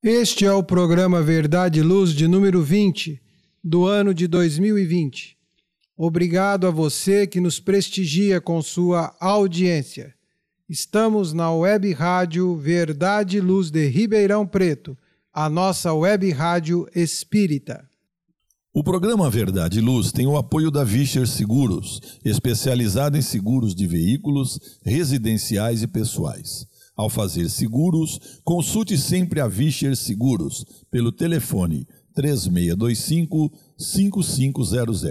Este é o programa Verdade e Luz de número 20 do ano de 2020. Obrigado a você que nos prestigia com sua audiência. Estamos na web rádio Verdade e Luz de Ribeirão Preto, a nossa web rádio espírita. O programa Verdade e Luz tem o apoio da Vischer Seguros, especializada em seguros de veículos, residenciais e pessoais. Ao fazer seguros, consulte sempre a Vischer Seguros pelo telefone 3625 5500.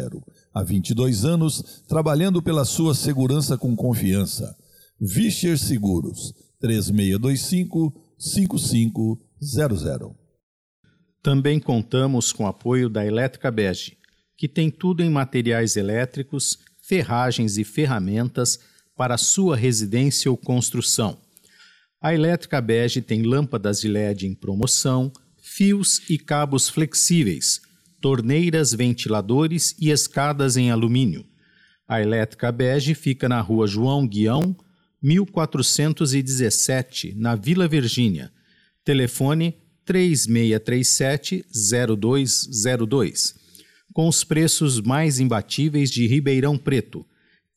Há 22 anos, trabalhando pela sua segurança com confiança. Vischer Seguros 3625 5500. Também contamos com o apoio da Elétrica Bege, que tem tudo em materiais elétricos, ferragens e ferramentas para sua residência ou construção. A Elétrica Bege tem lâmpadas de LED em promoção, fios e cabos flexíveis, torneiras, ventiladores e escadas em alumínio. A Elétrica Bege fica na rua João Guião, 1417, na Vila Virgínia. Telefone 3637-0202, com os preços mais imbatíveis de Ribeirão Preto.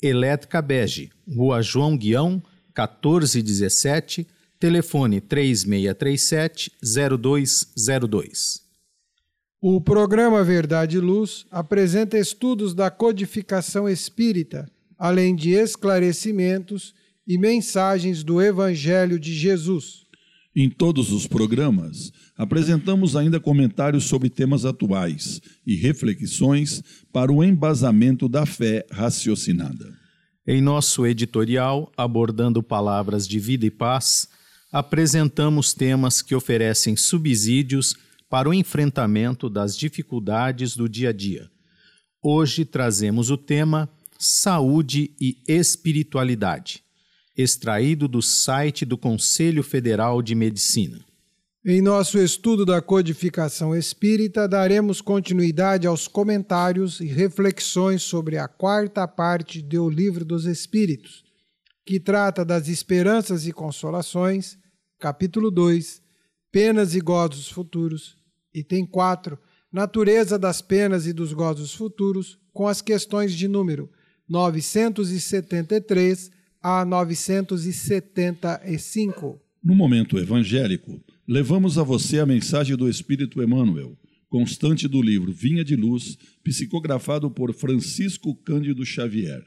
Elétrica Bege, Rua João Guião, 1417, telefone 3637-0202. O programa Verdade e Luz apresenta estudos da codificação espírita, além de esclarecimentos e mensagens do Evangelho de Jesus. Em todos os programas, apresentamos ainda comentários sobre temas atuais e reflexões para o embasamento da fé raciocinada. Em nosso editorial, abordando palavras de vida e paz, apresentamos temas que oferecem subsídios para o enfrentamento das dificuldades do dia a dia. Hoje trazemos o tema Saúde e Espiritualidade extraído do site do Conselho Federal de Medicina. Em nosso estudo da codificação espírita, daremos continuidade aos comentários e reflexões sobre a quarta parte do Livro dos Espíritos, que trata das esperanças e consolações, capítulo 2, penas e gozos futuros, item 4, natureza das penas e dos gozos futuros, com as questões de número 973 a 975. No momento evangélico, levamos a você a mensagem do Espírito Emmanuel, constante do livro Vinha de Luz, psicografado por Francisco Cândido Xavier,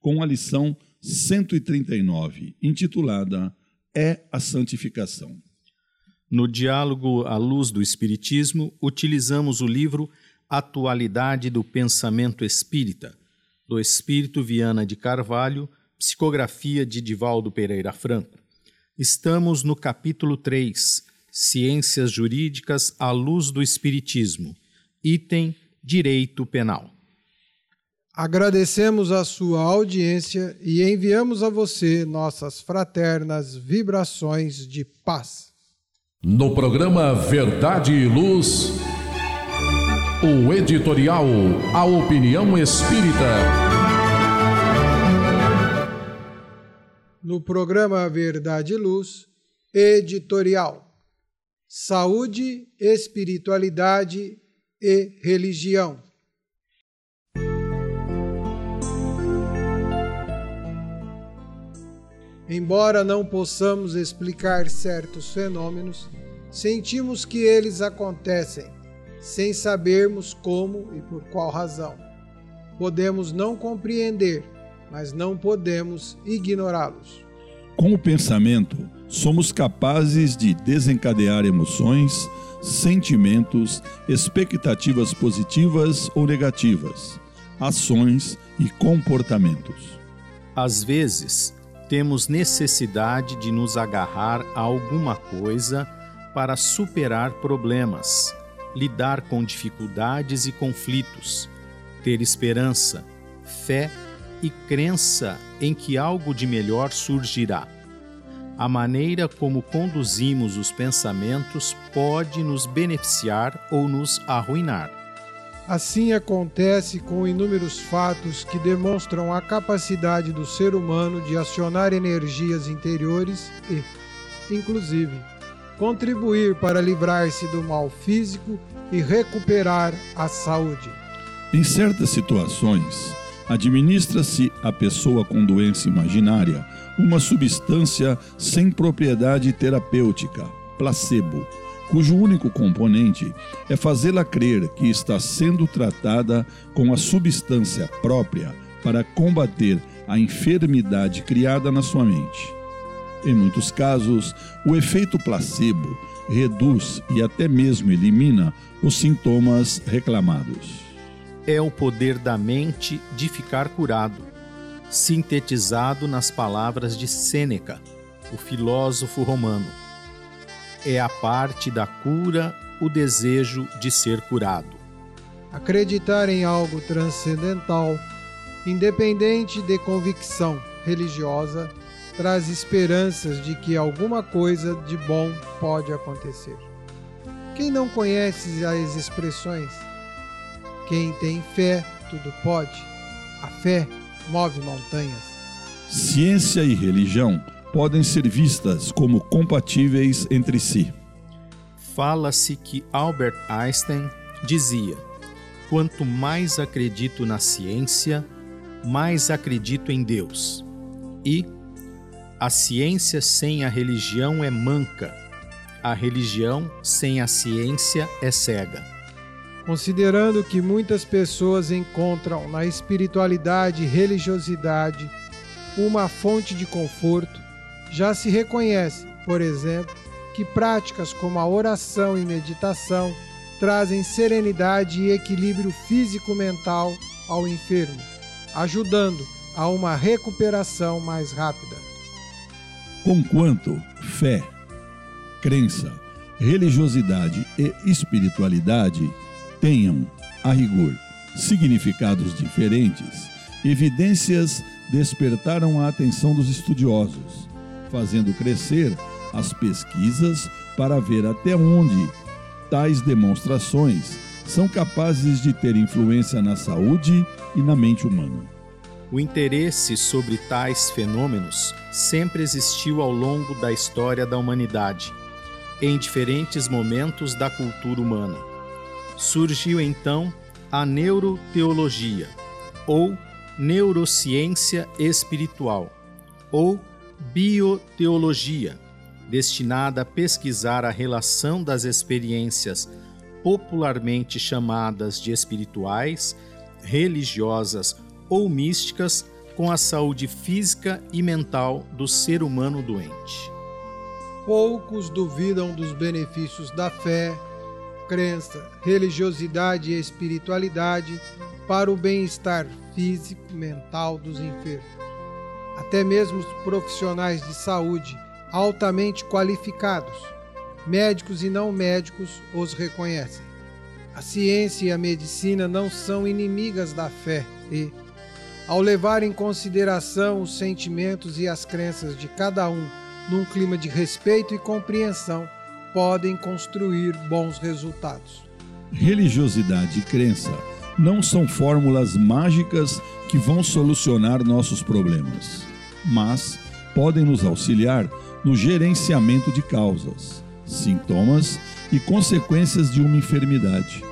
com a lição 139, intitulada É a Santificação. No diálogo à luz do Espiritismo, utilizamos o livro Atualidade do Pensamento Espírita, do Espírito Viana de Carvalho, Psicografia de Divaldo Pereira Franco. Estamos no capítulo 3, Ciências Jurídicas à Luz do Espiritismo, item Direito Penal. Agradecemos a sua audiência e enviamos a você nossas fraternas vibrações de paz. No programa Verdade e Luz, o editorial A Opinião Espírita. no programa Verdade e Luz, editorial Saúde, Espiritualidade e Religião. Embora não possamos explicar certos fenômenos, sentimos que eles acontecem, sem sabermos como e por qual razão. Podemos não compreender mas não podemos ignorá-los. Com o pensamento, somos capazes de desencadear emoções, sentimentos, expectativas positivas ou negativas, ações e comportamentos. Às vezes, temos necessidade de nos agarrar a alguma coisa para superar problemas, lidar com dificuldades e conflitos, ter esperança, fé crença em que algo de melhor surgirá. A maneira como conduzimos os pensamentos pode nos beneficiar ou nos arruinar. Assim acontece com inúmeros fatos que demonstram a capacidade do ser humano de acionar energias interiores e, inclusive, contribuir para livrar-se do mal físico e recuperar a saúde. Em certas situações, administra-se à pessoa com doença imaginária uma substância sem propriedade terapêutica, placebo, cujo único componente é fazê-la crer que está sendo tratada com a substância própria para combater a enfermidade criada na sua mente. Em muitos casos, o efeito placebo reduz e até mesmo elimina os sintomas reclamados é o poder da mente de ficar curado, sintetizado nas palavras de Sêneca, o filósofo romano. É a parte da cura o desejo de ser curado. Acreditar em algo transcendental, independente de convicção religiosa, traz esperanças de que alguma coisa de bom pode acontecer. Quem não conhece as expressões quem tem fé, tudo pode. A fé move montanhas. Ciência e religião podem ser vistas como compatíveis entre si. Fala-se que Albert Einstein dizia: Quanto mais acredito na ciência, mais acredito em Deus. E a ciência sem a religião é manca, a religião sem a ciência é cega. Considerando que muitas pessoas encontram na espiritualidade e religiosidade uma fonte de conforto, já se reconhece, por exemplo, que práticas como a oração e meditação trazem serenidade e equilíbrio físico-mental ao enfermo, ajudando a uma recuperação mais rápida. Conquanto fé, crença, religiosidade e espiritualidade tenham, a rigor, significados diferentes, evidências despertaram a atenção dos estudiosos, fazendo crescer as pesquisas para ver até onde tais demonstrações são capazes de ter influência na saúde e na mente humana. O interesse sobre tais fenômenos sempre existiu ao longo da história da humanidade, em diferentes momentos da cultura humana surgiu então a neuroteologia, ou neurociência espiritual, ou bioteologia, destinada a pesquisar a relação das experiências popularmente chamadas de espirituais, religiosas ou místicas com a saúde física e mental do ser humano doente. Poucos duvidam dos benefícios da fé, crença, religiosidade e espiritualidade para o bem-estar físico e mental dos enfermos. Até mesmo os profissionais de saúde altamente qualificados, médicos e não médicos, os reconhecem. A ciência e a medicina não são inimigas da fé e, ao levar em consideração os sentimentos e as crenças de cada um num clima de respeito e compreensão, podem construir bons resultados. Religiosidade e crença não são fórmulas mágicas que vão solucionar nossos problemas, mas podem nos auxiliar no gerenciamento de causas, sintomas e consequências de uma enfermidade.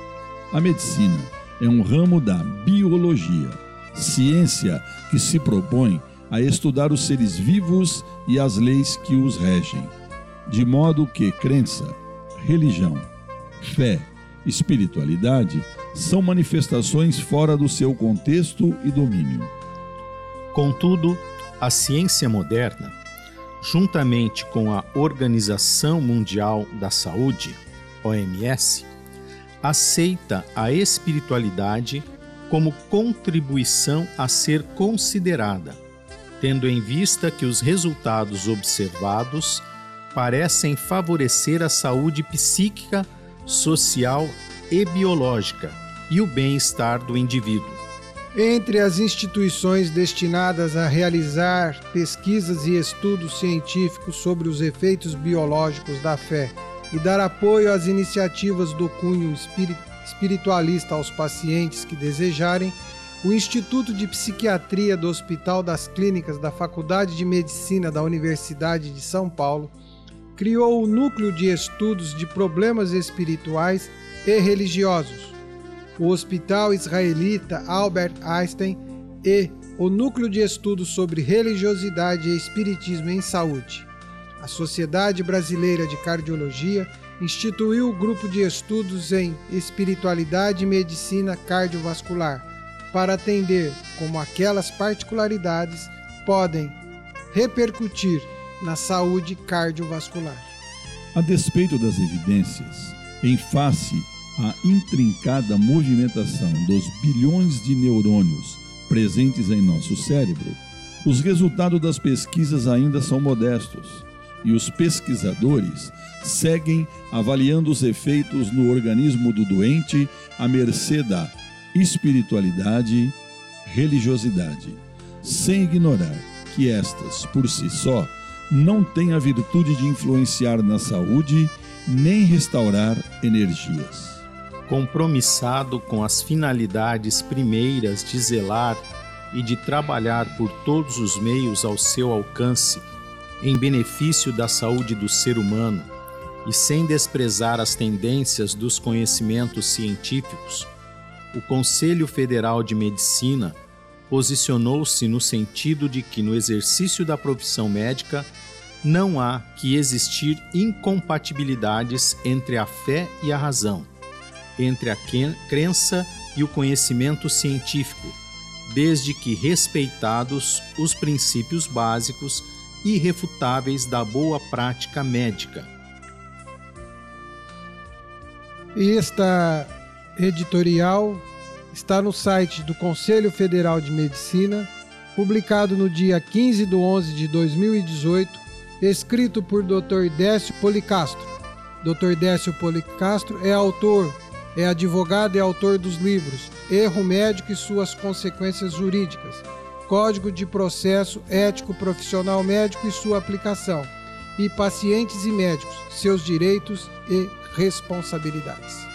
A medicina é um ramo da biologia, ciência que se propõe a estudar os seres vivos e as leis que os regem de modo que crença, religião, fé, espiritualidade são manifestações fora do seu contexto e domínio. Contudo, a ciência moderna, juntamente com a Organização Mundial da Saúde, OMS, aceita a espiritualidade como contribuição a ser considerada, tendo em vista que os resultados observados parecem favorecer a saúde psíquica, social e biológica e o bem-estar do indivíduo. Entre as instituições destinadas a realizar pesquisas e estudos científicos sobre os efeitos biológicos da fé e dar apoio às iniciativas do cunho espiritualista aos pacientes que desejarem, o Instituto de Psiquiatria do Hospital das Clínicas da Faculdade de Medicina da Universidade de São Paulo criou o Núcleo de Estudos de Problemas Espirituais e Religiosos, o Hospital Israelita Albert Einstein e o Núcleo de Estudos sobre Religiosidade e Espiritismo em Saúde. A Sociedade Brasileira de Cardiologia instituiu o grupo de estudos em Espiritualidade e Medicina Cardiovascular para atender como aquelas particularidades podem repercutir na saúde cardiovascular. A despeito das evidências, em face à intrincada movimentação dos bilhões de neurônios presentes em nosso cérebro, os resultados das pesquisas ainda são modestos e os pesquisadores seguem avaliando os efeitos no organismo do doente à mercê da espiritualidade, religiosidade, sem ignorar que estas, por si só, não têm a virtude de influenciar na saúde nem restaurar energias. Compromissado com as finalidades primeiras de zelar e de trabalhar por todos os meios ao seu alcance em benefício da saúde do ser humano e sem desprezar as tendências dos conhecimentos científicos, o Conselho Federal de Medicina posicionou-se no sentido de que, no exercício da profissão médica, não há que existir incompatibilidades entre a fé e a razão, entre a crença e o conhecimento científico, desde que respeitados os princípios básicos irrefutáveis da boa prática médica. Esta editorial está no site do Conselho Federal de Medicina, publicado no dia 15 de 11 de 2018, escrito por Dr. Décio Policastro. Dr. Décio Policastro é autor, é advogado e autor dos livros Erro Médico e suas consequências jurídicas, Código de Processo Ético Profissional Médico e sua aplicação, e Pacientes e Médicos, seus direitos e responsabilidades.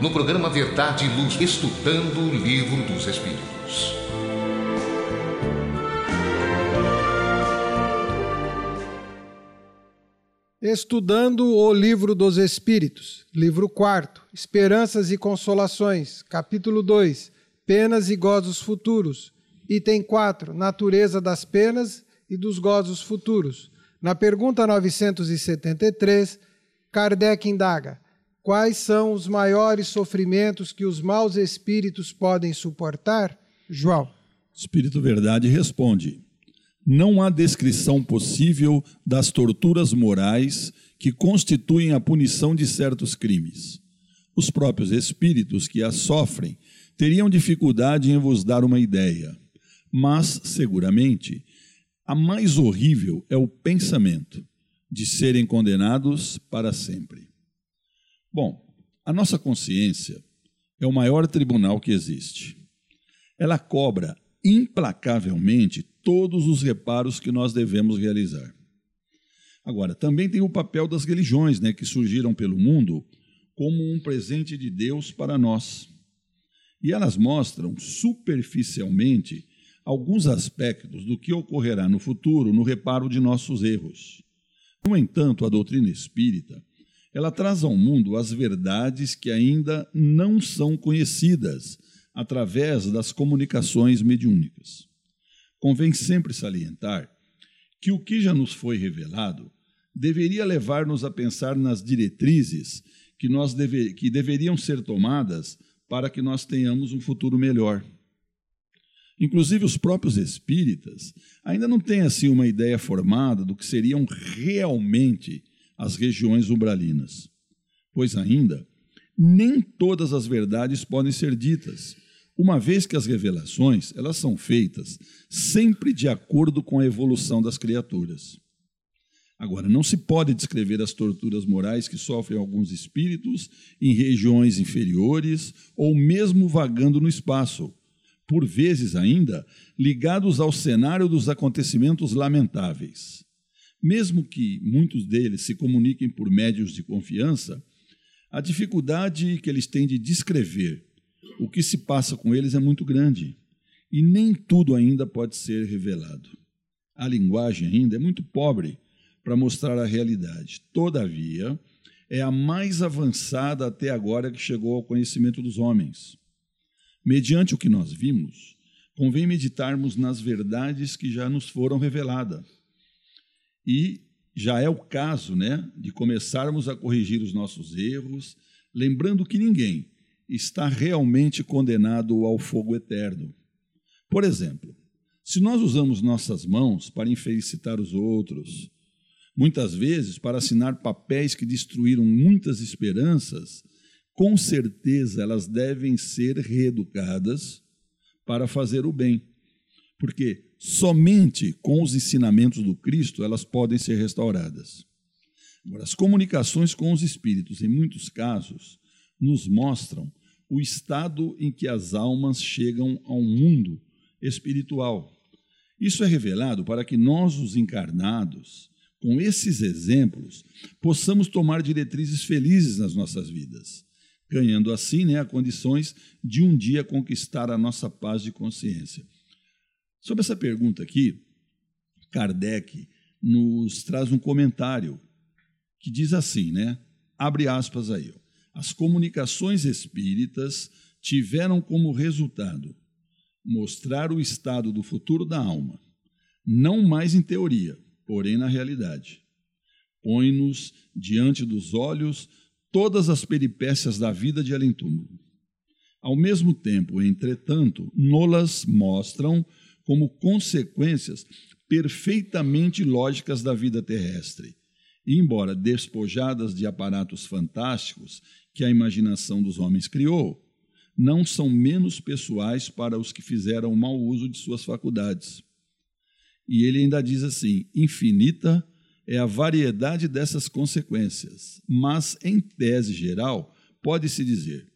no programa Verdade e Luz, estudando o Livro dos Espíritos. Estudando o Livro dos Espíritos, livro 4, Esperanças e Consolações, capítulo 2, Penas e Gozos Futuros, item 4, Natureza das Penas e dos Gozos Futuros. Na pergunta 973, Kardec indaga: Quais são os maiores sofrimentos que os maus espíritos podem suportar? João. Espírito Verdade responde: não há descrição possível das torturas morais que constituem a punição de certos crimes. Os próprios espíritos que as sofrem teriam dificuldade em vos dar uma ideia, mas, seguramente, a mais horrível é o pensamento de serem condenados para sempre. Bom, a nossa consciência é o maior tribunal que existe. Ela cobra implacavelmente todos os reparos que nós devemos realizar. Agora, também tem o papel das religiões, né, que surgiram pelo mundo como um presente de Deus para nós. E elas mostram superficialmente alguns aspectos do que ocorrerá no futuro no reparo de nossos erros. No entanto, a doutrina espírita, ela traz ao mundo as verdades que ainda não são conhecidas através das comunicações mediúnicas. Convém sempre salientar que o que já nos foi revelado deveria levar-nos a pensar nas diretrizes que, nós deve, que deveriam ser tomadas para que nós tenhamos um futuro melhor. Inclusive, os próprios espíritas ainda não têm assim uma ideia formada do que seriam realmente as regiões umbralinas, pois ainda nem todas as verdades podem ser ditas, uma vez que as revelações elas são feitas sempre de acordo com a evolução das criaturas. Agora, não se pode descrever as torturas morais que sofrem alguns espíritos em regiões inferiores ou mesmo vagando no espaço, por vezes ainda ligados ao cenário dos acontecimentos lamentáveis. Mesmo que muitos deles se comuniquem por médios de confiança, a dificuldade que eles têm de descrever o que se passa com eles é muito grande e nem tudo ainda pode ser revelado. A linguagem ainda é muito pobre para mostrar a realidade. Todavia, é a mais avançada até agora que chegou ao conhecimento dos homens. Mediante o que nós vimos, convém meditarmos nas verdades que já nos foram reveladas. E já é o caso, né, de começarmos a corrigir os nossos erros, lembrando que ninguém, está realmente condenado ao fogo eterno. Por exemplo, se nós usamos nossas mãos para infelicitar os outros, muitas vezes para assinar papéis que destruíram muitas esperanças, com certeza elas devem ser reeducadas para fazer o bem. Porque somente com os ensinamentos do Cristo elas podem ser restauradas. Agora, as comunicações com os espíritos, em muitos casos, nos mostram o estado em que as almas chegam ao mundo espiritual. Isso é revelado para que nós, os encarnados, com esses exemplos, possamos tomar diretrizes felizes nas nossas vidas, ganhando assim né, as condições de um dia conquistar a nossa paz de consciência. Sobre essa pergunta aqui, Kardec nos traz um comentário que diz assim, né? Abre aspas aí. Ó. As comunicações espíritas tiveram como resultado mostrar o estado do futuro da alma, não mais em teoria, porém na realidade. Põe-nos diante dos olhos todas as peripécias da vida de além-túmulo. Ao mesmo tempo, entretanto, nolas mostram como consequências perfeitamente lógicas da vida terrestre, e, embora despojadas de aparatos fantásticos que a imaginação dos homens criou não são menos pessoais para os que fizeram mau uso de suas faculdades. E ele ainda diz assim: infinita é a variedade dessas consequências, mas, em tese geral, pode-se dizer: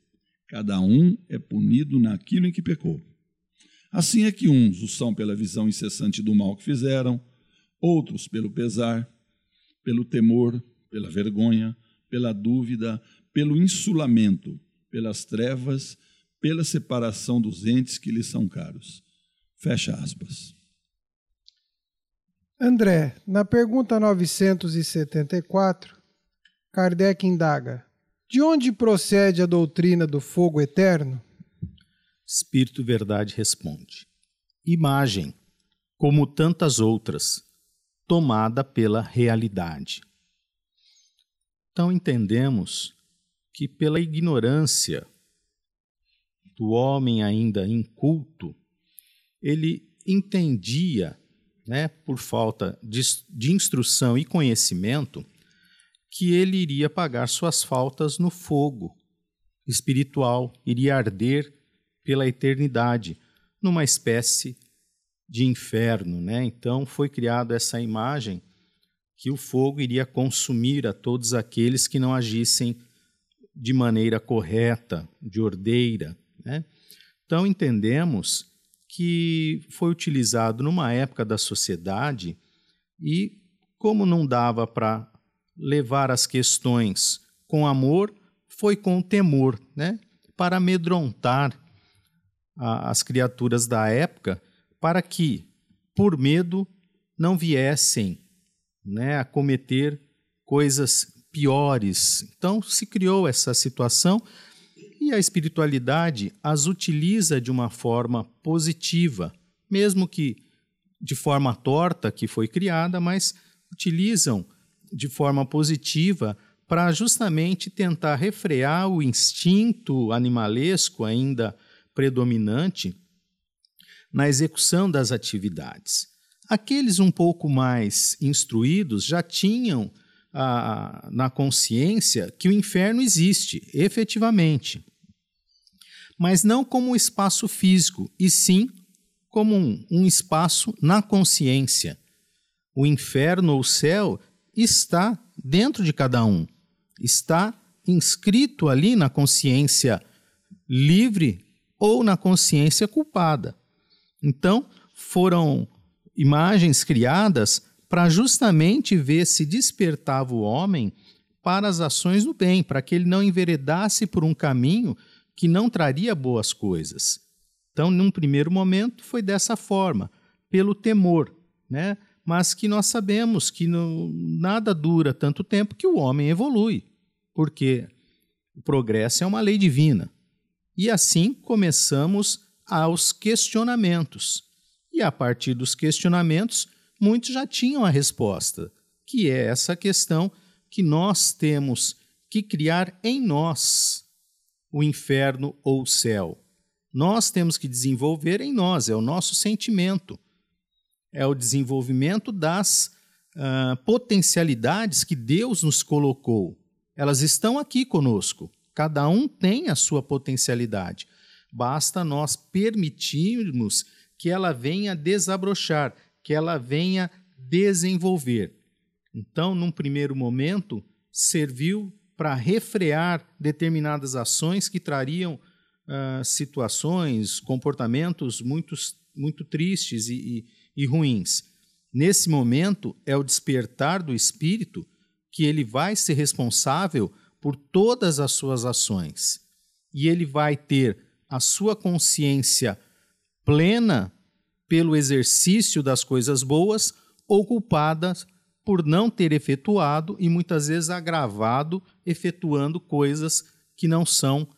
cada um é punido naquilo em que pecou. Assim é que uns o são pela visão incessante do mal que fizeram, outros pelo pesar, pelo temor, pela vergonha, pela dúvida, pelo insulamento, pelas trevas, pela separação dos entes que lhes são caros. Fecha aspas. André, na pergunta 974, Kardec indaga: De onde procede a doutrina do fogo eterno? Espírito Verdade responde: Imagem, como tantas outras, tomada pela realidade. Então entendemos que, pela ignorância do homem ainda inculto, ele entendia, né, por falta de, de instrução e conhecimento, que ele iria pagar suas faltas no fogo espiritual, iria arder pela eternidade, numa espécie de inferno, né? Então foi criada essa imagem que o fogo iria consumir a todos aqueles que não agissem de maneira correta, de ordeira, né? Então entendemos que foi utilizado numa época da sociedade e como não dava para levar as questões com amor, foi com temor, né? Para amedrontar a, as criaturas da época para que, por medo, não viessem né, a cometer coisas piores. Então se criou essa situação e a espiritualidade as utiliza de uma forma positiva, mesmo que de forma torta que foi criada, mas utilizam de forma positiva para justamente tentar refrear o instinto animalesco ainda predominante na execução das atividades. Aqueles um pouco mais instruídos já tinham ah, na consciência que o inferno existe, efetivamente. Mas não como um espaço físico, e sim como um, um espaço na consciência. O inferno ou o céu está dentro de cada um, está inscrito ali na consciência livre ou na consciência culpada. Então, foram imagens criadas para justamente ver se despertava o homem para as ações do bem, para que ele não enveredasse por um caminho que não traria boas coisas. Então, num primeiro momento, foi dessa forma, pelo temor, né? mas que nós sabemos que nada dura tanto tempo que o homem evolui, porque o progresso é uma lei divina. E assim começamos aos questionamentos. E a partir dos questionamentos, muitos já tinham a resposta, que é essa questão que nós temos que criar em nós o inferno ou o céu. Nós temos que desenvolver em nós, é o nosso sentimento, é o desenvolvimento das uh, potencialidades que Deus nos colocou. Elas estão aqui conosco. Cada um tem a sua potencialidade. Basta nós permitirmos que ela venha desabrochar, que ela venha desenvolver. Então, num primeiro momento, serviu para refrear determinadas ações que trariam uh, situações, comportamentos muito, muito tristes e, e, e ruins. Nesse momento, é o despertar do espírito que ele vai ser responsável por todas as suas ações. E ele vai ter a sua consciência plena pelo exercício das coisas boas ou culpada por não ter efetuado e muitas vezes agravado efetuando coisas que não são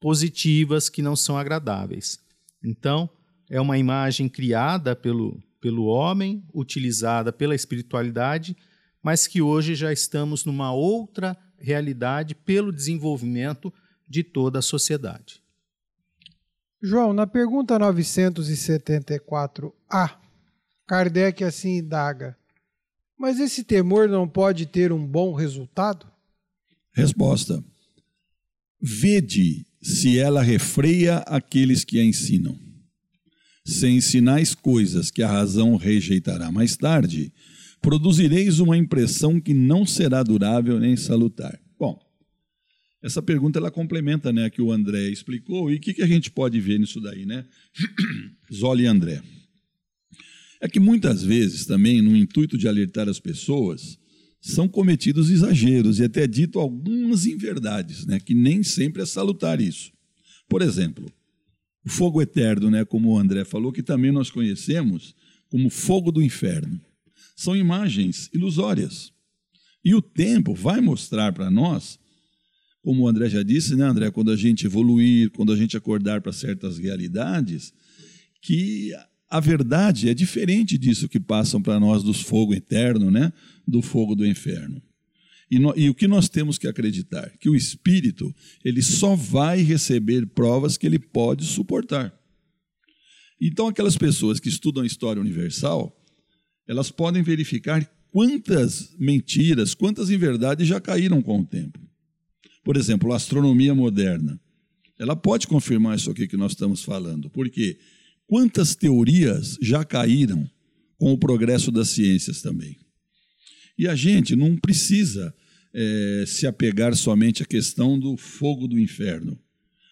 positivas, que não são agradáveis. Então, é uma imagem criada pelo, pelo homem, utilizada pela espiritualidade, mas que hoje já estamos numa outra realidade pelo desenvolvimento de toda a sociedade. João, na pergunta 974A, Kardec assim indaga: Mas esse temor não pode ter um bom resultado? Resposta: Vede se ela refreia aqueles que a ensinam. Se ensinais coisas que a razão rejeitará mais tarde, produzireis uma impressão que não será durável nem salutar. Bom, essa pergunta ela complementa né, a que o André explicou, e o que, que a gente pode ver nisso daí, né? Zoli e André. É que muitas vezes também, no intuito de alertar as pessoas, são cometidos exageros e até dito algumas inverdades, né, que nem sempre é salutar isso. Por exemplo, o fogo eterno, né, como o André falou, que também nós conhecemos como fogo do inferno. São imagens ilusórias. E o tempo vai mostrar para nós, como o André já disse, né, André, quando a gente evoluir, quando a gente acordar para certas realidades, que a verdade é diferente disso que passam para nós dos fogo eterno, né? do fogo do inferno. E, no, e, o que nós temos que acreditar? Que o espírito ele só vai receber provas que ele pode suportar. Então, aquelas pessoas que estudam história universal, elas podem verificar quantas mentiras, quantas inverdades já caíram com o tempo. Por exemplo, a astronomia moderna. Ela pode confirmar isso aqui que nós estamos falando. Por quê? Quantas teorias já caíram com o progresso das ciências também? E a gente não precisa é, se apegar somente à questão do fogo do inferno.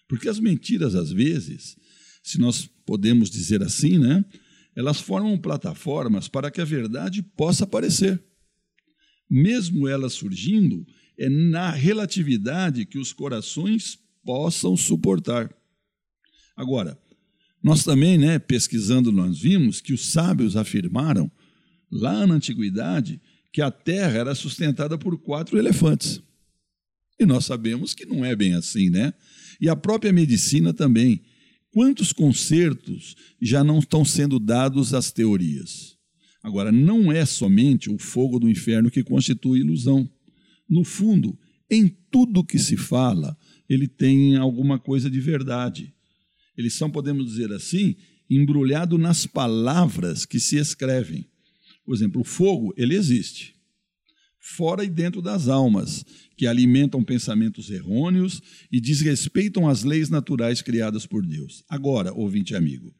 Porque as mentiras, às vezes, se nós podemos dizer assim, né, elas formam plataformas para que a verdade possa aparecer. Mesmo ela surgindo, é na relatividade que os corações possam suportar. Agora, nós também, né, pesquisando, nós vimos que os sábios afirmaram, lá na antiguidade, que a terra era sustentada por quatro elefantes. E nós sabemos que não é bem assim, né? E a própria medicina também. Quantos concertos já não estão sendo dados às teorias? Agora, não é somente o fogo do inferno que constitui ilusão. No fundo, em tudo que se fala, ele tem alguma coisa de verdade. Eles são, podemos dizer assim, embrulhado nas palavras que se escrevem. Por exemplo, o fogo, ele existe. Fora e dentro das almas, que alimentam pensamentos errôneos e desrespeitam as leis naturais criadas por Deus. Agora, ouvinte amigo,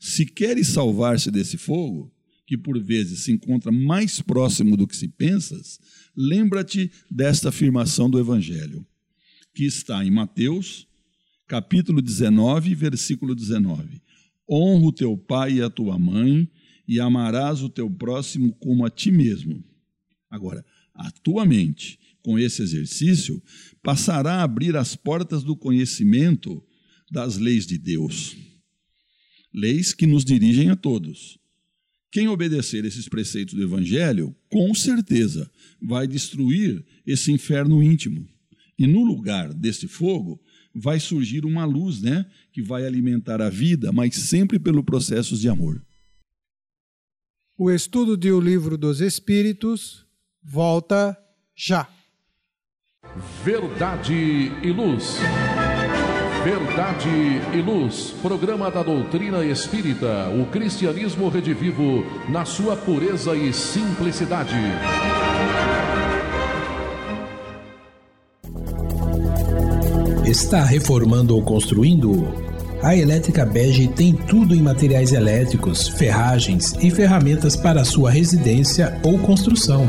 se queres salvar-se desse fogo, que por vezes se encontra mais próximo do que se pensas, lembra-te desta afirmação do Evangelho, que está em Mateus capítulo 19, versículo 19. Honra o teu pai e a tua mãe, e amarás o teu próximo como a ti mesmo. Agora, a tua mente, com esse exercício, passará a abrir as portas do conhecimento das leis de Deus. Leis que nos dirigem a todos. Quem obedecer esses preceitos do Evangelho, com certeza vai destruir esse inferno íntimo. E no lugar desse fogo, vai surgir uma luz, né, que vai alimentar a vida, mas sempre pelo processo de amor. O estudo de O Livro dos Espíritos volta já. Verdade e Luz. Verdade e Luz, programa da doutrina espírita, o cristianismo redivivo na sua pureza e simplicidade. Está reformando ou construindo? A Elétrica Bege tem tudo em materiais elétricos, ferragens e ferramentas para sua residência ou construção.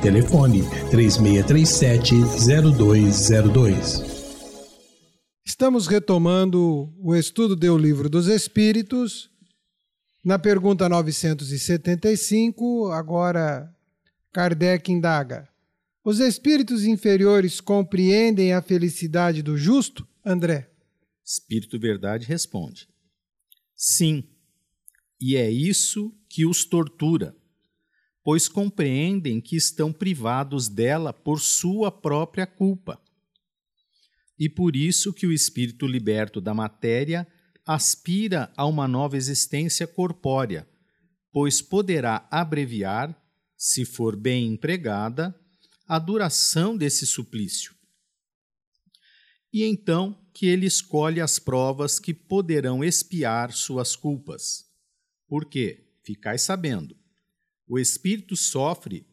Telefone 3637-0202. Estamos retomando o estudo do Livro dos Espíritos. Na pergunta 975, agora Kardec indaga. Os espíritos inferiores compreendem a felicidade do justo? André. Espírito Verdade responde: Sim, e é isso que os tortura, pois compreendem que estão privados dela por sua própria culpa. E por isso que o espírito liberto da matéria aspira a uma nova existência corpórea, pois poderá abreviar, se for bem empregada, a duração desse suplício. E então que ele escolhe as provas que poderão expiar suas culpas. Porque, ficai sabendo, o espírito sofre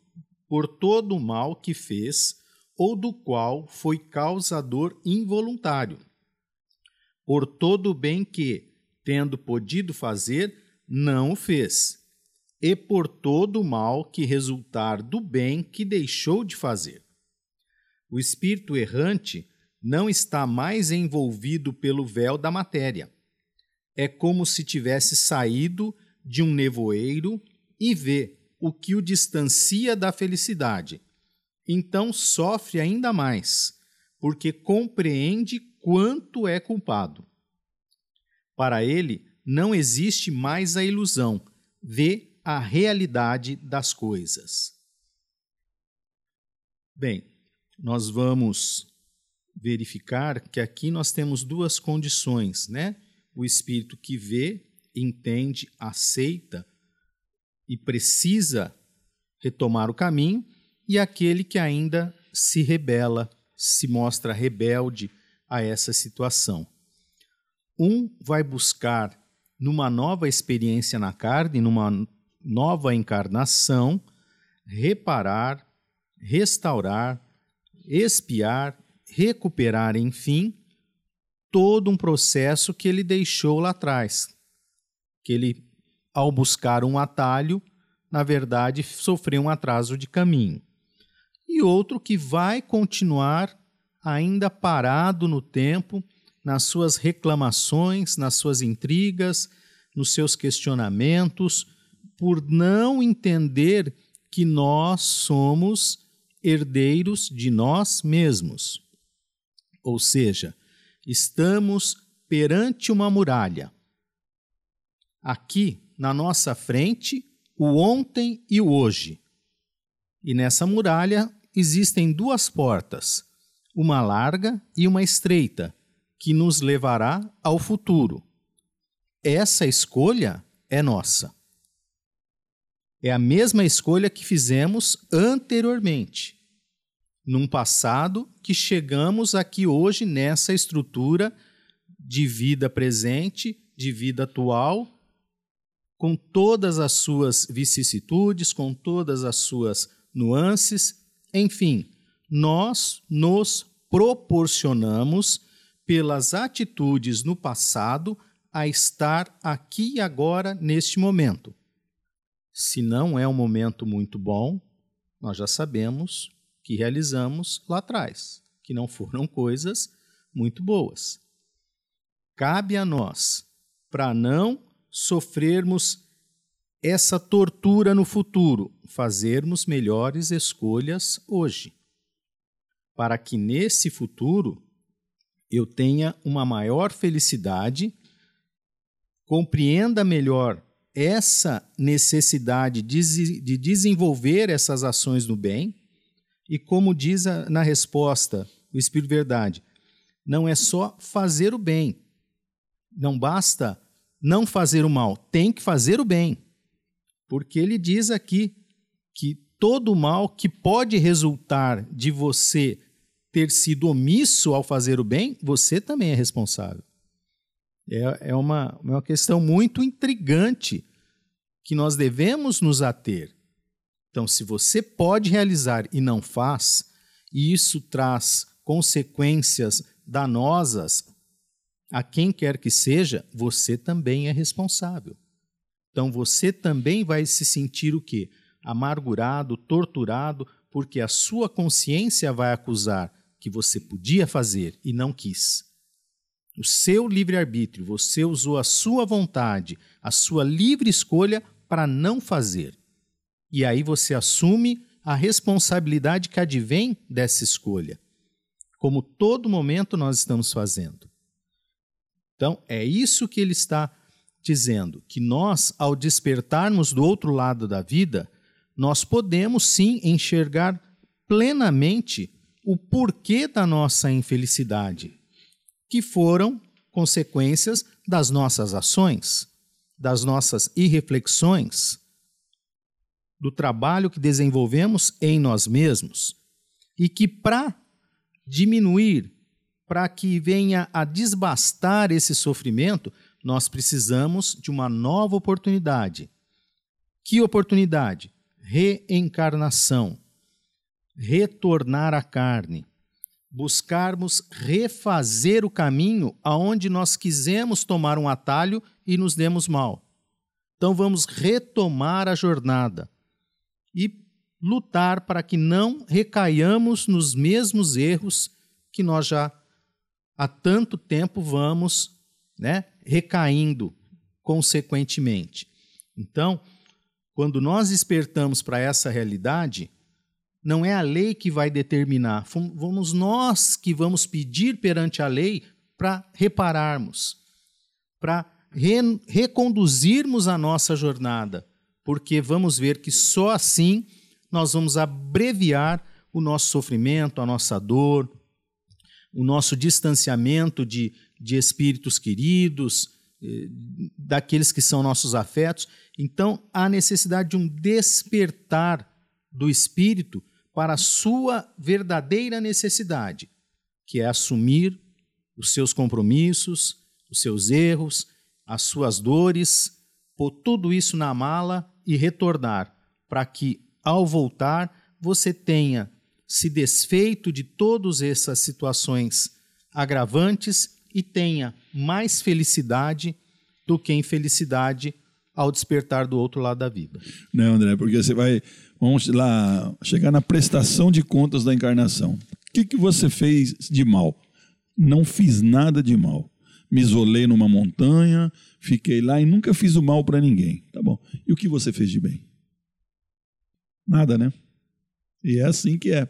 por todo o mal que fez ou do qual foi causador involuntário, por todo o bem que, tendo podido fazer, não o fez, e por todo o mal que resultar do bem que deixou de fazer. O espírito errante não está mais envolvido pelo véu da matéria. É como se tivesse saído de um nevoeiro e vê o que o distancia da felicidade. Então sofre ainda mais, porque compreende quanto é culpado. Para ele, não existe mais a ilusão, vê a realidade das coisas. Bem, nós vamos verificar que aqui nós temos duas condições, né? O espírito que vê, entende, aceita e precisa retomar o caminho, e aquele que ainda se rebela, se mostra rebelde a essa situação. Um vai buscar, numa nova experiência na carne, numa nova encarnação, reparar, restaurar, expiar, recuperar, enfim, todo um processo que ele deixou lá atrás, que ele ao buscar um atalho, na verdade, sofreu um atraso de caminho. E outro que vai continuar ainda parado no tempo, nas suas reclamações, nas suas intrigas, nos seus questionamentos, por não entender que nós somos herdeiros de nós mesmos. Ou seja, estamos perante uma muralha. Aqui na nossa frente o ontem e o hoje. E nessa muralha existem duas portas, uma larga e uma estreita, que nos levará ao futuro. Essa escolha é nossa. É a mesma escolha que fizemos anteriormente, num passado que chegamos aqui hoje nessa estrutura de vida presente, de vida atual com todas as suas vicissitudes, com todas as suas nuances, enfim, nós nos proporcionamos pelas atitudes no passado a estar aqui e agora neste momento. Se não é um momento muito bom, nós já sabemos que realizamos lá atrás, que não foram coisas muito boas. Cabe a nós, para não sofrermos essa tortura no futuro, fazermos melhores escolhas hoje, para que nesse futuro eu tenha uma maior felicidade, compreenda melhor essa necessidade de desenvolver essas ações no bem, e como diz na resposta o Espírito Verdade, não é só fazer o bem, não basta não fazer o mal, tem que fazer o bem. Porque ele diz aqui que todo mal que pode resultar de você ter sido omisso ao fazer o bem, você também é responsável. É, é, uma, é uma questão muito intrigante que nós devemos nos ater. Então, se você pode realizar e não faz, e isso traz consequências danosas a quem quer que seja, você também é responsável. Então você também vai se sentir o quê? Amargurado, torturado, porque a sua consciência vai acusar que você podia fazer e não quis. O seu livre-arbítrio, você usou a sua vontade, a sua livre escolha para não fazer. E aí você assume a responsabilidade que advém dessa escolha, como todo momento nós estamos fazendo. Então, é isso que ele está dizendo, que nós, ao despertarmos do outro lado da vida, nós podemos sim enxergar plenamente o porquê da nossa infelicidade, que foram consequências das nossas ações, das nossas irreflexões, do trabalho que desenvolvemos em nós mesmos e que para diminuir, para que venha a desbastar esse sofrimento, nós precisamos de uma nova oportunidade. Que oportunidade? Reencarnação. Retornar à carne buscarmos refazer o caminho aonde nós quisemos tomar um atalho e nos demos mal. Então vamos retomar a jornada e lutar para que não recaiamos nos mesmos erros que nós já há tanto tempo vamos, né, recaindo consequentemente. Então, quando nós despertamos para essa realidade, não é a lei que vai determinar, vamos nós que vamos pedir perante a lei para repararmos, para re reconduzirmos a nossa jornada, porque vamos ver que só assim nós vamos abreviar o nosso sofrimento, a nossa dor, o nosso distanciamento de, de espíritos queridos, eh, daqueles que são nossos afetos. Então, há necessidade de um despertar do espírito para a sua verdadeira necessidade, que é assumir os seus compromissos, os seus erros, as suas dores, pôr tudo isso na mala e retornar, para que, ao voltar, você tenha se desfeito de todas essas situações agravantes e tenha mais felicidade do que infelicidade ao despertar do outro lado da vida. Não, André, porque você vai Vamos lá chegar na prestação de contas da encarnação. O que, que você fez de mal? Não fiz nada de mal. Me isolei numa montanha, fiquei lá e nunca fiz o mal para ninguém. Tá bom. E o que você fez de bem? Nada, né? E é assim que é.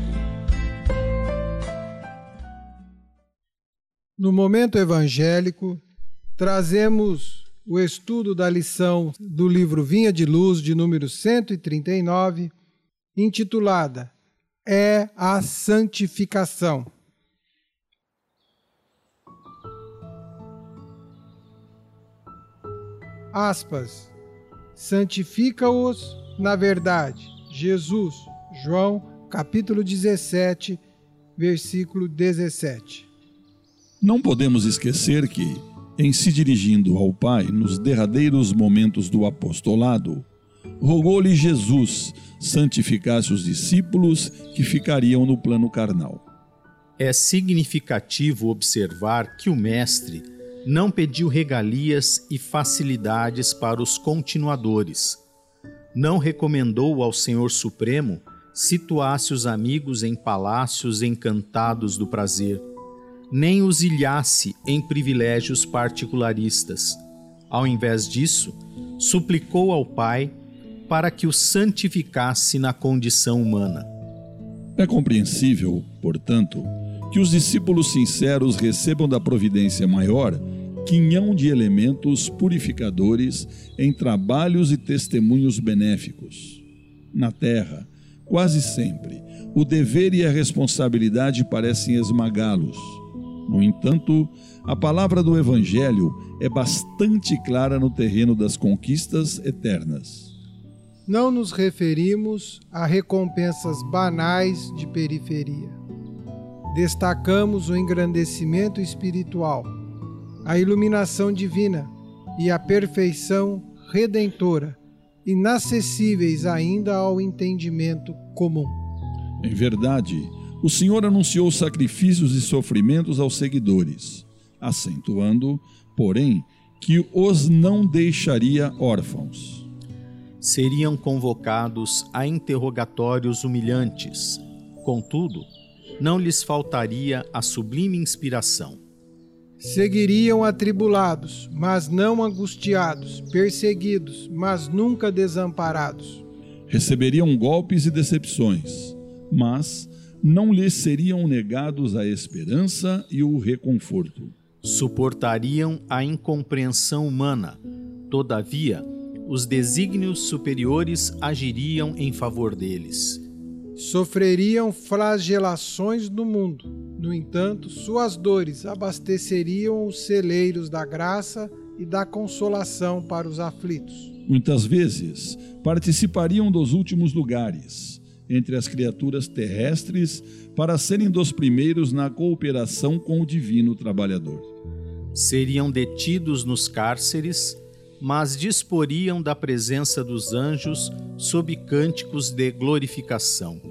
No momento evangélico, trazemos o estudo da lição do livro Vinha de Luz, de número 139, intitulada É a Santificação. Aspas. Santifica-os na verdade. Jesus, João, capítulo 17, versículo 17. Não podemos esquecer que, em se dirigindo ao Pai nos derradeiros momentos do apostolado, rogou-lhe Jesus santificasse os discípulos que ficariam no plano carnal. É significativo observar que o Mestre não pediu regalias e facilidades para os continuadores. Não recomendou ao Senhor Supremo situasse os amigos em palácios encantados do prazer nem os ilhasse em privilégios particularistas. Ao invés disso, suplicou ao Pai para que o santificasse na condição humana. É compreensível, portanto, que os discípulos sinceros recebam da providência maior quinhão de elementos purificadores em trabalhos e testemunhos benéficos. Na terra, quase sempre, o dever e a responsabilidade parecem esmagá-los No entanto, a palavra do Evangelho é bastante clara no terreno das conquistas eternas. Não nos referimos a recompensas banais de periferia. Destacamos o engrandecimento espiritual, a iluminação divina e a perfeição redentora, inacessíveis ainda ao entendimento comum. Em verdade, o Senhor anunciou sacrifícios e sofrimentos aos seguidores, acentuando, porém, que os não deixaria órfãos. Seriam convocados a interrogatórios humilhantes. Contudo, não lhes faltaria a sublime inspiração. Seguiriam atribulados, mas não angustiados, perseguidos, mas nunca desamparados. Receberiam golpes e decepções, mas não lhes seriam negados a esperança e o reconforto. Suportariam a incompreensão humana, todavia, os desígnios superiores agiriam em favor deles. Sofreriam flagelações do mundo, no entanto, suas dores abasteceriam os celeiros da graça e da consolação para os aflitos. Muitas vezes participariam dos últimos lugares entre as criaturas terrestres para serem dos primeiros na cooperação com o divino trabalhador. Seriam detidos nos cárceres, mas disporiam da presença dos anjos sob cânticos de glorificação.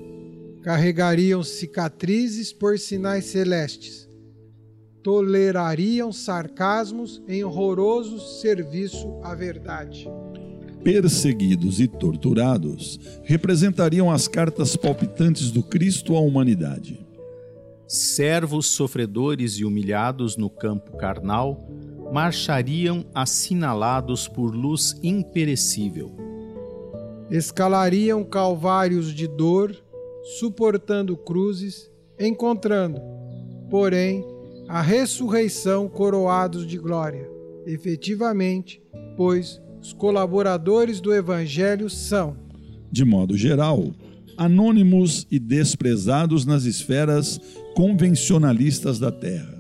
Carregariam cicatrizes por sinais celestes. Tolerariam sarcasmos em horroroso serviço à verdade perseguidos e torturados representariam as cartas palpitantes do Cristo à humanidade. Servos sofredores e humilhados no campo carnal marchariam assinalados por luz imperecível. Escalariam calvários de dor, suportando cruzes, encontrando, porém, a ressurreição coroados de glória. Efetivamente, pois os colaboradores do Evangelho são, de modo geral, anônimos e desprezados nas esferas convencionalistas da terra.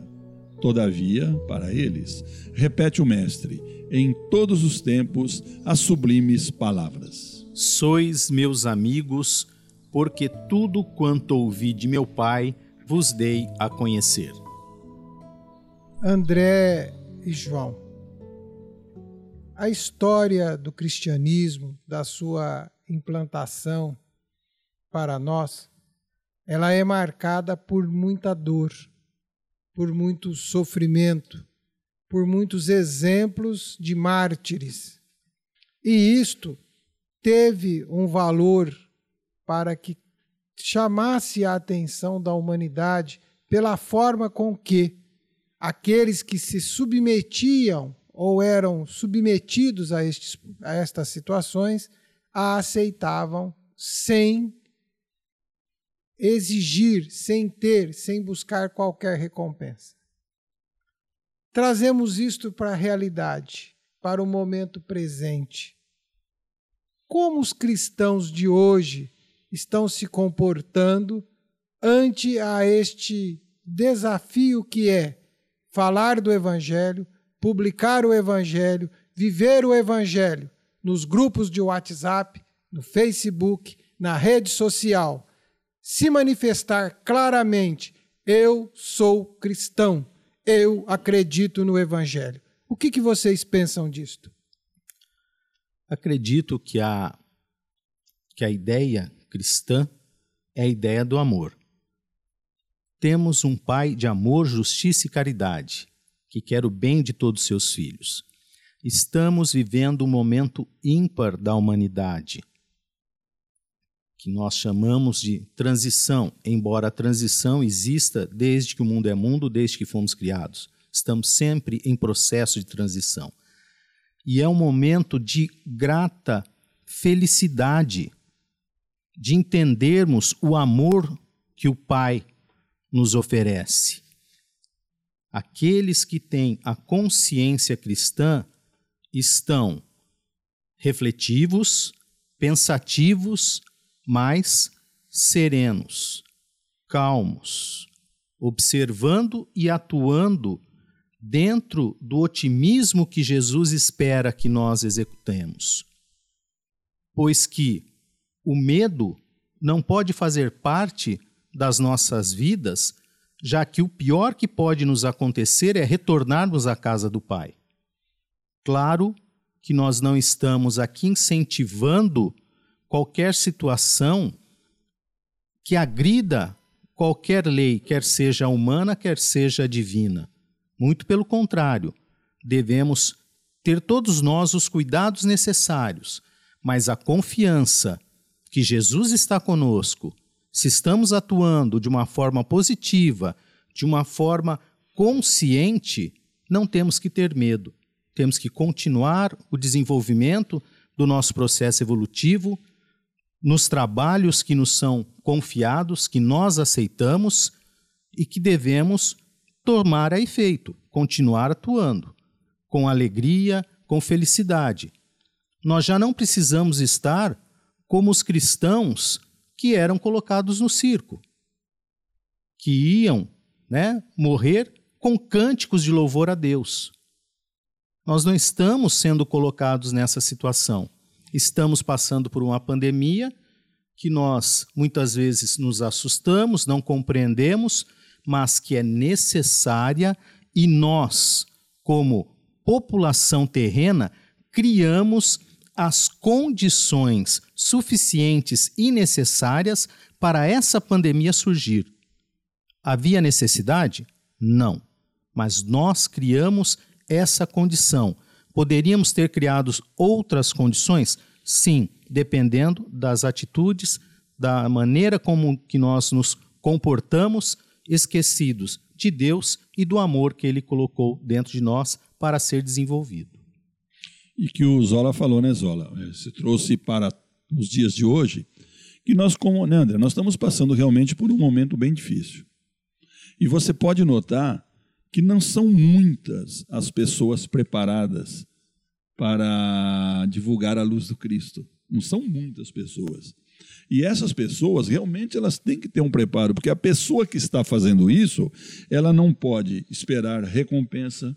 Todavia, para eles, repete o Mestre, em todos os tempos, as sublimes palavras: Sois meus amigos, porque tudo quanto ouvi de meu Pai vos dei a conhecer. André e João a história do cristianismo, da sua implantação para nós, ela é marcada por muita dor, por muito sofrimento, por muitos exemplos de mártires. E isto teve um valor para que chamasse a atenção da humanidade pela forma com que aqueles que se submetiam ou eram submetidos a, estes, a estas situações, a aceitavam sem exigir, sem ter, sem buscar qualquer recompensa. Trazemos isto para a realidade, para o momento presente. Como os cristãos de hoje estão se comportando ante a este desafio que é falar do evangelho, publicar o Evangelho, viver o Evangelho nos grupos de WhatsApp, no Facebook, na rede social, se manifestar claramente: eu sou cristão, eu acredito no Evangelho. O que, que vocês pensam disto? Acredito que a, que a ideia cristã é a ideia do amor. Temos um Pai de amor, justiça e caridade que quer o bem de todos seus filhos. Estamos vivendo um momento ímpar da humanidade, que nós chamamos de transição, embora a transição exista desde que o mundo é mundo, desde que fomos criados. Estamos sempre em processo de transição. E é um momento de grata felicidade, de entendermos o amor que o Pai nos oferece aqueles que têm a consciência cristã estão refletivos, pensativos, mas serenos, calmos, observando e atuando dentro do otimismo que Jesus espera que nós executemos. Pois que o medo não pode fazer parte das nossas vidas, já que o pior que pode nos acontecer é retornarmos à casa do Pai. Claro que nós não estamos aqui incentivando qualquer situação que agrida qualquer lei, quer seja humana, quer seja divina. Muito pelo contrário, devemos ter todos nós os cuidados necessários, mas a confiança que Jesus está conosco, se estamos atuando de uma forma positiva, de uma forma consciente, não temos que ter medo. Temos que continuar o desenvolvimento do nosso processo evolutivo nos trabalhos que nos são confiados, que nós aceitamos e que devemos tomar a efeito, continuar atuando com alegria, com felicidade. Nós já não precisamos estar como os cristãos que eram colocados no circo, que iam né, morrer com cânticos de louvor a Deus. Nós não estamos sendo colocados nessa situação. Estamos passando por uma pandemia que nós muitas vezes nos assustamos, não compreendemos, mas que é necessária e nós, como população terrena, criamos as condições suficientes e necessárias para essa pandemia surgir. Havia necessidade? Não. Mas nós criamos essa condição. Poderíamos ter criado outras condições? Sim, dependendo das atitudes, da maneira como que nós nos comportamos, esquecidos de Deus e do amor que ele colocou dentro de nós para ser desenvolvido. E que o Zola falou, né, Zola? É, se trouxe para os dias de hoje que nós, como, né, André, nós estamos passando realmente por um momento bem difícil. E você pode notar que não são muitas as pessoas preparadas para divulgar a luz do Cristo. Não são muitas pessoas. E essas pessoas realmente elas têm que ter um preparo, porque a pessoa que está fazendo isso, ela não pode esperar recompensa,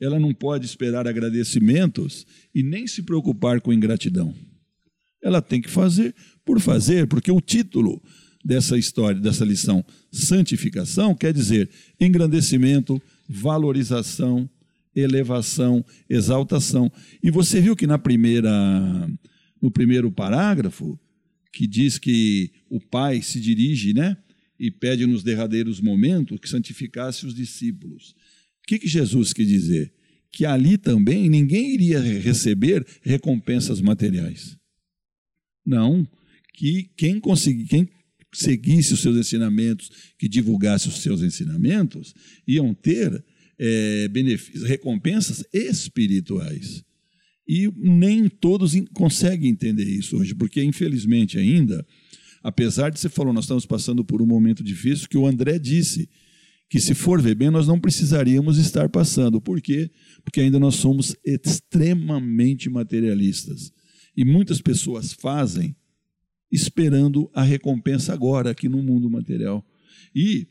ela não pode esperar agradecimentos e nem se preocupar com ingratidão. Ela tem que fazer por fazer, porque o título dessa história, dessa lição, santificação, quer dizer engrandecimento, valorização, elevação, exaltação. E você viu que na primeira, no primeiro parágrafo, que diz que o Pai se dirige, né? E pede nos derradeiros momentos que santificasse os discípulos. O que, que Jesus quis dizer? Que ali também ninguém iria receber recompensas materiais. Não, que quem conseguir, quem seguisse os seus ensinamentos, que divulgasse os seus ensinamentos, iam ter é, benefícios, recompensas espirituais. E nem todos conseguem entender isso hoje, porque infelizmente ainda, apesar de você falou, nós estamos passando por um momento difícil, que o André disse que se for ver bem, nós não precisaríamos estar passando. Por quê? Porque ainda nós somos extremamente materialistas. E muitas pessoas fazem esperando a recompensa agora, aqui no mundo material. E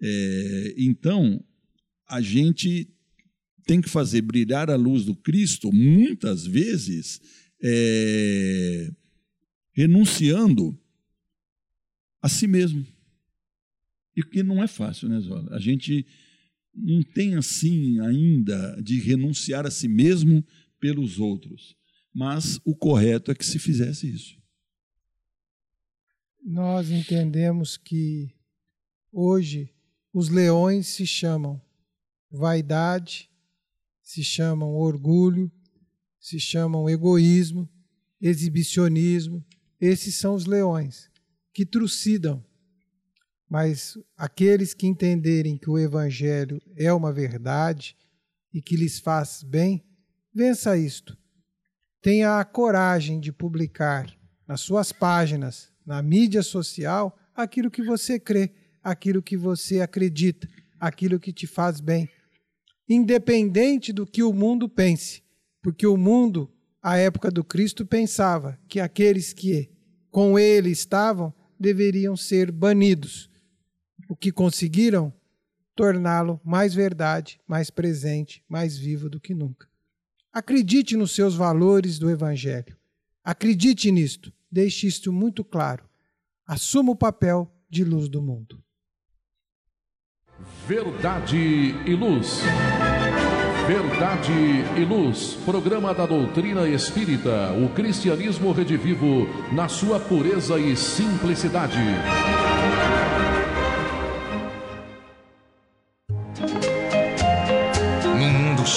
é, então a gente tem que fazer brilhar a luz do Cristo, muitas vezes, é, renunciando a si mesmo. E que não é fácil, né, Zola? A gente não tem assim ainda de renunciar a si mesmo pelos outros. Mas o correto é que se fizesse isso. Nós entendemos que hoje os leões se chamam vaidade, se chamam orgulho, se chamam egoísmo, exibicionismo. Esses são os leões que trucidam. Mas aqueles que entenderem que o Evangelho é uma verdade e que lhes faz bem, vença isto. Tenha a coragem de publicar nas suas páginas, na mídia social, aquilo que você crê, aquilo que você acredita, aquilo que te faz bem independente do que o mundo pense, porque o mundo, à época do Cristo, pensava que aqueles que com ele estavam deveriam ser banidos. O que conseguiram torná-lo mais verdade, mais presente, mais vivo do que nunca. Acredite nos seus valores do Evangelho. Acredite nisto. Deixe isto muito claro. Assuma o papel de luz do mundo. Verdade e luz. Verdade e Luz, programa da doutrina espírita, o cristianismo redivivo na sua pureza e simplicidade.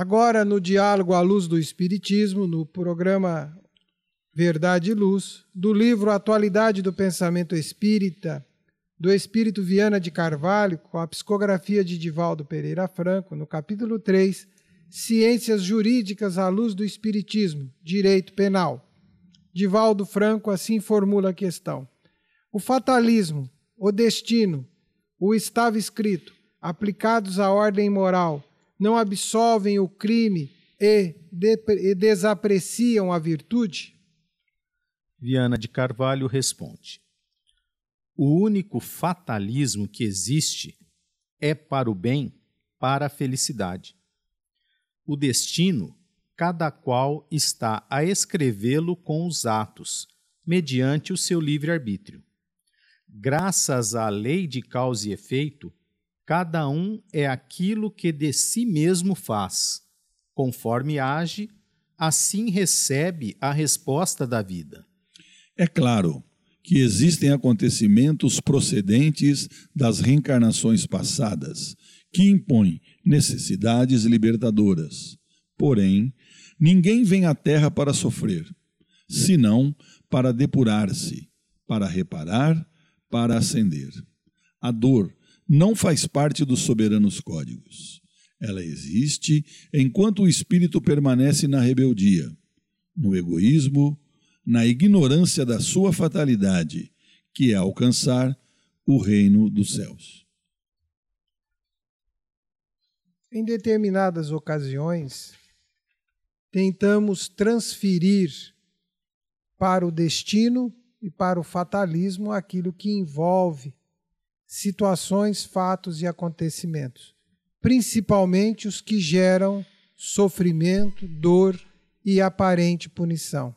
Agora, no Diálogo à Luz do Espiritismo, no programa Verdade e Luz, do livro Atualidade do Pensamento Espírita, do Espírito Viana de Carvalho, com a psicografia de Divaldo Pereira Franco, no capítulo 3 Ciências Jurídicas à Luz do Espiritismo, Direito Penal. Divaldo Franco assim formula a questão. O fatalismo, o destino, o estava escrito, aplicados à ordem moral, não absolvem o crime e, de, e desapreciam a virtude? Viana de Carvalho responde: O único fatalismo que existe é para o bem, para a felicidade o destino, cada qual está a escrevê-lo com os atos, mediante o seu livre-arbítrio. Graças à lei de causa e efeito, cada um é aquilo que de si mesmo faz. Conforme age, assim recebe a resposta da vida. É claro que existem acontecimentos procedentes das reencarnações passadas que impõem necessidades libertadoras. Porém, ninguém vem à Terra para sofrer, senão para depurar-se, para reparar, para ascender. A dor não faz parte dos soberanos códigos. Ela existe enquanto o espírito permanece na rebeldia, no egoísmo, na ignorância da sua fatalidade, que é alcançar o reino dos céus. Em determinadas ocasiões, tentamos transferir para o destino e para o fatalismo aquilo que envolve situações, fatos e acontecimentos, principalmente os que geram sofrimento, dor e aparente punição.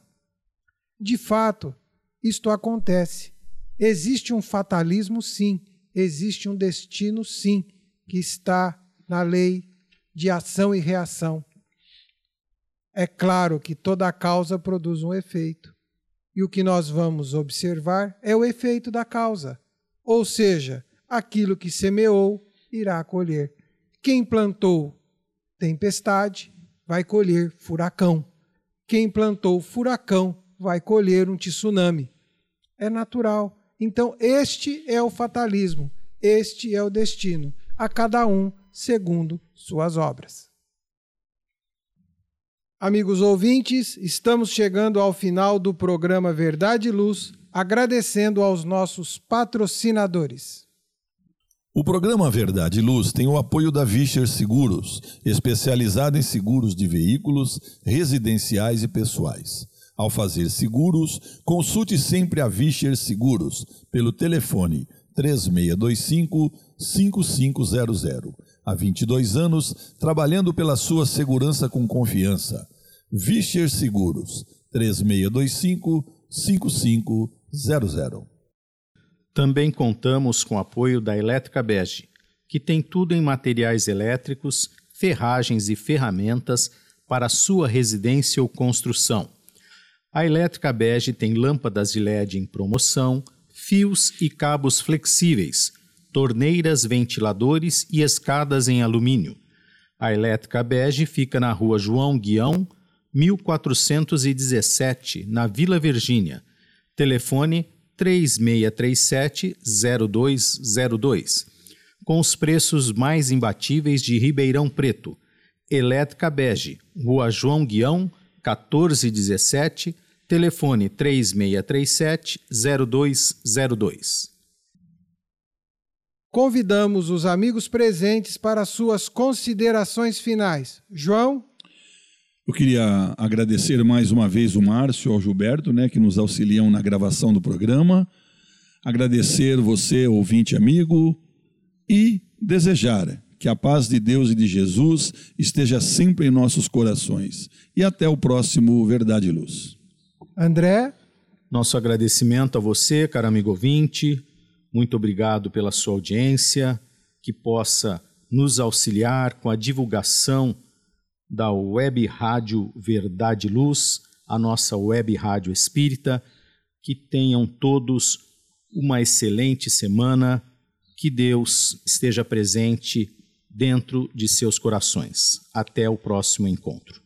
De fato, isto acontece. Existe um fatalismo, sim, existe um destino, sim, que está na lei de ação e reação. É claro que toda causa produz um efeito. E o que nós vamos observar é o efeito da causa. Ou seja, aquilo que semeou irá colher. Quem plantou tempestade vai colher furacão. Quem plantou furacão vai colher um tsunami. É natural. Então, este é o fatalismo, este é o destino. A cada um segundo suas obras. Amigos ouvintes, estamos chegando ao final do programa Verdade e Luz, agradecendo aos nossos patrocinadores. O programa Verdade e Luz tem o apoio da Vischer Seguros, especializada em seguros de veículos, residenciais e pessoais. Ao fazer seguros, consulte sempre a Vischer Seguros pelo telefone 3625 5500 há 22 anos, trabalhando pela sua segurança com confiança. Vischer Seguros, 3625-5500. Também contamos com apoio da Elétrica Bege, que tem tudo em materiais elétricos, ferragens e ferramentas para sua residência ou construção. A Elétrica Bege tem lâmpadas de LED em promoção, fios e cabos flexíveis torneiras, ventiladores e escadas em alumínio. A Elétrica Bege fica na rua João Guião, 1417, na Vila Virgínia. Telefone 3637-0202. com os preços mais imbatíveis de Ribeirão Preto. Elétrica Bege, Rua João Guião, 1417, telefone 3637 0202. Convidamos os amigos presentes para suas considerações finais. João? Eu queria agradecer mais uma vez o Márcio e ao Gilberto, né, que nos auxiliam na gravação do programa. Agradecer você, ouvinte amigo, e desejar que a paz de Deus e de Jesus esteja sempre em nossos corações. E até o próximo Verdade e Luz. André? Nosso agradecimento a você, caro amigo ouvinte. Muito obrigado pela sua audiência, que possa nos auxiliar com a divulgação da Web Rádio Verdade Luz, a nossa Web Rádio Espírita. Que tenham todos uma excelente semana que Deus esteja presente dentro de seus corações. Até o próximo encontro.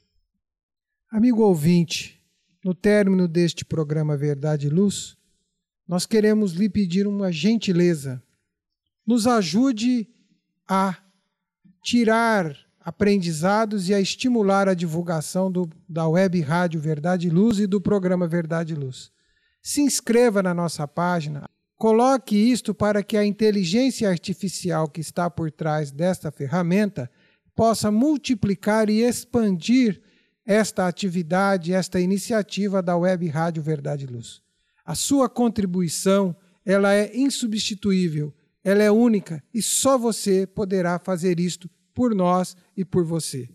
Amigo ouvinte, no término deste programa Verdade e Luz, nós queremos lhe pedir uma gentileza. Nos ajude a tirar aprendizados e a estimular a divulgação do, da web rádio Verdade e Luz e do programa Verdade e Luz. Se inscreva na nossa página, Coloque isto para que a inteligência artificial que está por trás desta ferramenta possa multiplicar e expandir esta atividade, esta iniciativa da Web Rádio Verdade e Luz. A sua contribuição, ela é insubstituível, ela é única e só você poderá fazer isto por nós e por você.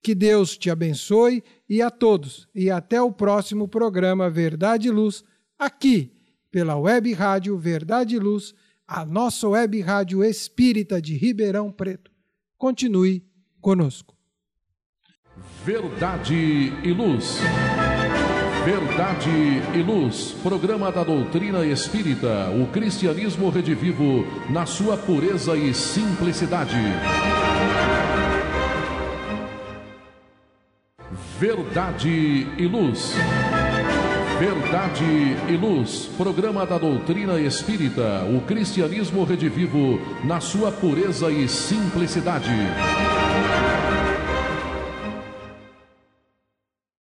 Que Deus te abençoe e a todos e até o próximo programa Verdade e Luz aqui pela web rádio Verdade e Luz, a nossa web rádio espírita de Ribeirão Preto. Continue conosco. Verdade e Luz. Verdade e Luz, programa da doutrina espírita, o cristianismo redivivo na sua pureza e simplicidade. Verdade e Luz. Verdade e Luz, programa da doutrina espírita, o cristianismo redivivo na sua pureza e simplicidade.